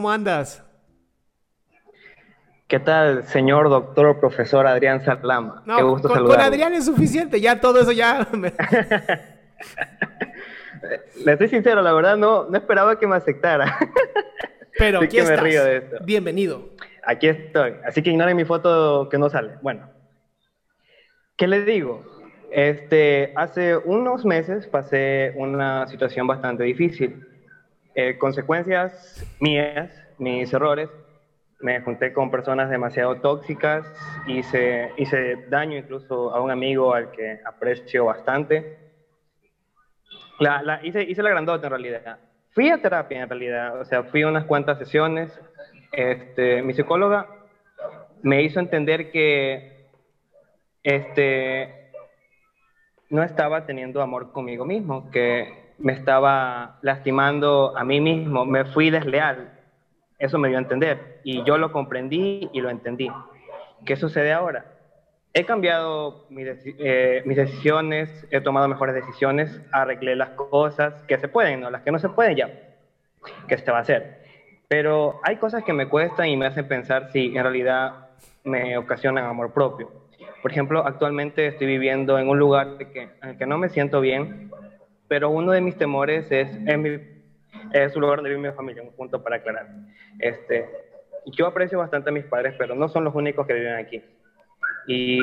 ¿Cómo andas? ¿Qué tal, señor doctor o profesor Adrián Salama? No, Qué gusto con. Adrián es suficiente, ya todo eso ya. me- Le estoy sincero, la verdad no, no esperaba que me aceptara. Pero Así aquí que me estás. río de esto. Bienvenido. Aquí estoy. Así que ignoren mi foto que no sale. Bueno, ¿qué les digo? Este, hace unos meses pasé una situación bastante difícil. Eh, consecuencias mías, mis errores, me junté con personas demasiado tóxicas, hice, hice daño incluso a un amigo al que aprecio bastante. La, la- hice, hice la grandota en realidad. Fui a terapia en realidad, o sea, fui a unas cuantas sesiones. Este, mi psicóloga me hizo entender que este, no estaba teniendo amor conmigo mismo, que me estaba lastimando a mí mismo, me fui desleal. Eso me dio a entender y yo lo comprendí y lo entendí. ¿Qué sucede ahora? He cambiado eh, mis decisiones, he tomado mejores decisiones, arreglé las cosas que se pueden, ¿no? las que no se pueden ya, ¿qué se va a hacer? Pero hay cosas que me cuestan y me hacen pensar si en realidad me ocasionan amor propio. Por ejemplo, actualmente estoy viviendo en un lugar que, en el que no me siento bien, pero uno de mis temores es, en mi, es un lugar donde vive mi familia, un punto para aclarar. Este, yo aprecio bastante a mis padres, pero no son los únicos que viven aquí. Y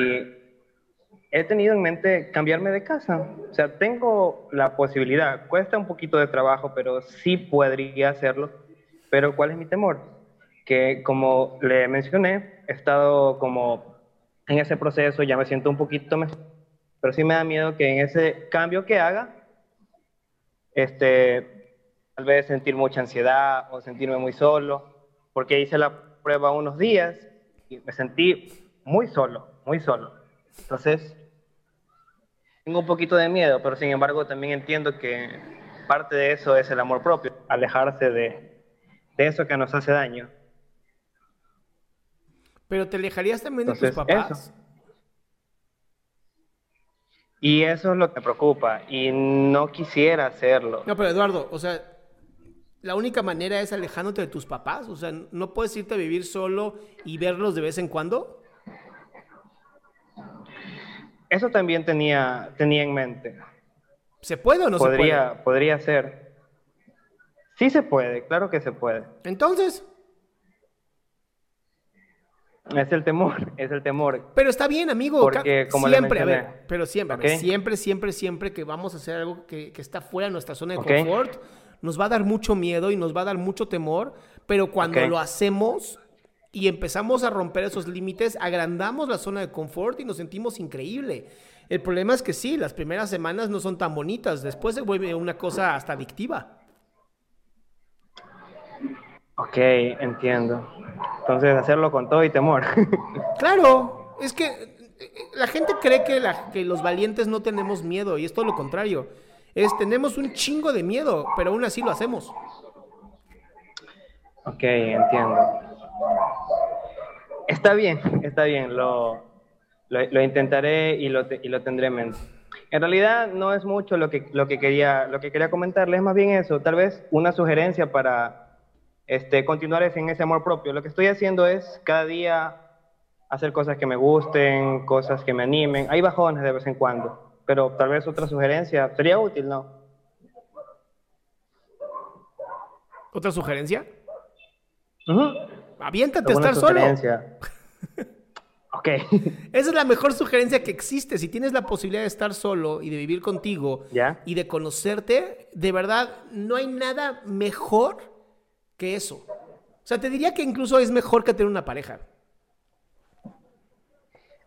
he tenido en mente cambiarme de casa. O sea, tengo la posibilidad. Cuesta un poquito de trabajo, pero sí podría hacerlo. Pero ¿cuál es mi temor? Que como le mencioné, he estado como en ese proceso, ya me siento un poquito mejor. Pero sí me da miedo que en ese cambio que haga, este, tal vez sentir mucha ansiedad o sentirme muy solo, porque hice la prueba unos días y me sentí muy solo, muy solo. Entonces, tengo un poquito de miedo, pero sin embargo también entiendo que parte de eso es el amor propio, alejarse de, de eso que nos hace daño. Pero te alejarías también de tus papás. eso. Y eso es lo que me preocupa, y no quisiera hacerlo. No, pero Eduardo, o sea, la única manera es alejándote de tus papás. O sea, no puedes irte a vivir solo y verlos de vez en cuando. Eso también tenía, tenía en mente. ¿Se puede o no se podría, puede? podría ser. Sí se puede, claro que se puede. Entonces, Es el temor, es el temor. pero está bien, amigo. Porque, como le siempre, a ver, pero siempre, ver, siempre, siempre, siempre que vamos a hacer algo que, que está fuera de nuestra zona de confort, nos va a dar mucho miedo y nos va a dar mucho temor, pero cuando lo hacemos y empezamos a romper esos límites, agrandamos la zona de confort y nos sentimos increíble. El problema es que sí, las primeras semanas no son tan bonitas, después se vuelve una cosa hasta adictiva. Ok, entiendo. Entonces, hacerlo con todo y temor. Claro, es que eh, la gente cree que, la- que los valientes no tenemos miedo y es todo lo contrario. Es tenemos un chingo de miedo, pero aún así lo hacemos. ok, entiendo. Está bien, está bien, lo, lo, intentaré y lo, y lo tendré en mente. En realidad no es mucho lo que, lo que, quería, lo que quería comentarles, es más bien eso, tal vez una sugerencia para este, continuar en ese amor propio. Lo que estoy haciendo es cada día hacer cosas que me gusten, cosas que me animen. Hay bajones de vez en cuando, pero tal vez otra sugerencia sería útil, ¿no? ¿Otra sugerencia? Aviéntate a estar solo. ok. Esa es la mejor sugerencia que existe. Si tienes la posibilidad de estar solo y de vivir contigo y de conocerte, de verdad, no hay nada mejor que eso. O sea, te diría que incluso es mejor que tener una pareja.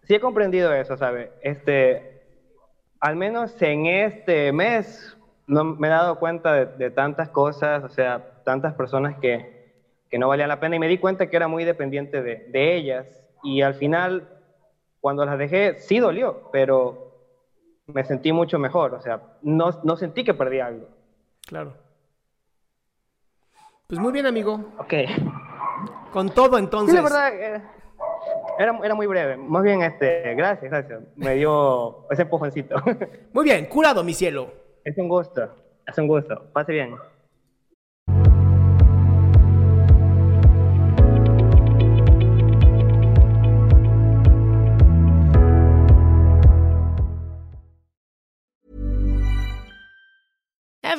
Sí he comprendido eso, ¿sabe? Este, al menos en este mes no me he dado cuenta de, de tantas cosas, o sea, tantas personas que, que no valía la pena y me di cuenta que era muy dependiente de, de ellas y al final cuando las dejé sí dolió, pero me sentí mucho mejor, o sea, no, no sentí que perdí algo. Claro. Pues muy bien, amigo. Ok. Con todo entonces. Sí, la verdad, eh, era, era, muy breve. Más bien, este, gracias, gracias. Me dio ese empujoncito. Muy bien, curado, mi cielo. Es un gusto, es un gusto. Pase bien.